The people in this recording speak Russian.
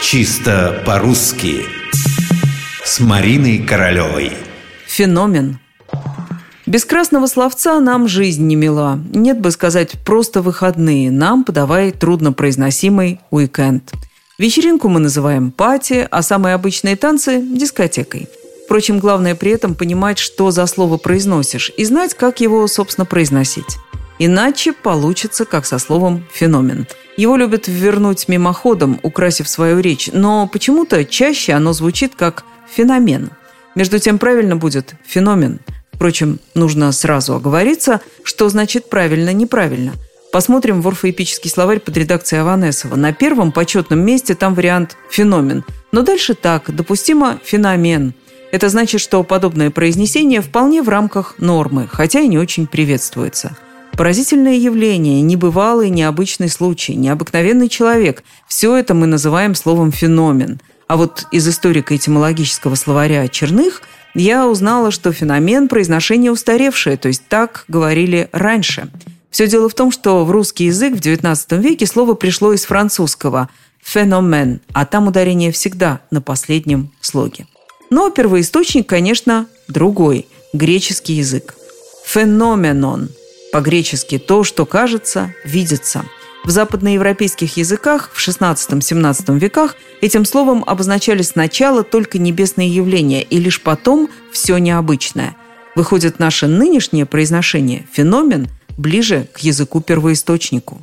Чисто по-русски С Мариной Королевой Феномен без красного словца нам жизнь не мила. Нет бы сказать просто выходные. Нам подавай труднопроизносимый уикенд. Вечеринку мы называем пати, а самые обычные танцы – дискотекой. Впрочем, главное при этом понимать, что за слово произносишь, и знать, как его, собственно, произносить. Иначе получится, как со словом «феномен». Его любят вернуть мимоходом, украсив свою речь, но почему-то чаще оно звучит как «феномен». Между тем правильно будет «феномен». Впрочем, нужно сразу оговориться, что значит правильно-неправильно. Посмотрим в орфоэпический словарь под редакцией Аванесова. На первом почетном месте там вариант «феномен». Но дальше так, допустимо «феномен». Это значит, что подобное произнесение вполне в рамках нормы, хотя и не очень приветствуется. Поразительное явление, небывалый, необычный случай, необыкновенный человек – все это мы называем словом «феномен». А вот из историко-этимологического словаря Черных – я узнала, что феномен произношения устаревшее, то есть так говорили раньше. Все дело в том, что в русский язык в XIX веке слово пришло из французского «феномен», а там ударение всегда на последнем слоге. Но первоисточник, конечно, другой – греческий язык. «Феноменон» – по-гречески «то, что кажется, видится». В западноевропейских языках в XVI-XVII веках этим словом обозначали сначала только небесные явления и лишь потом все необычное. Выходит, наше нынешнее произношение – феномен ближе к языку первоисточнику.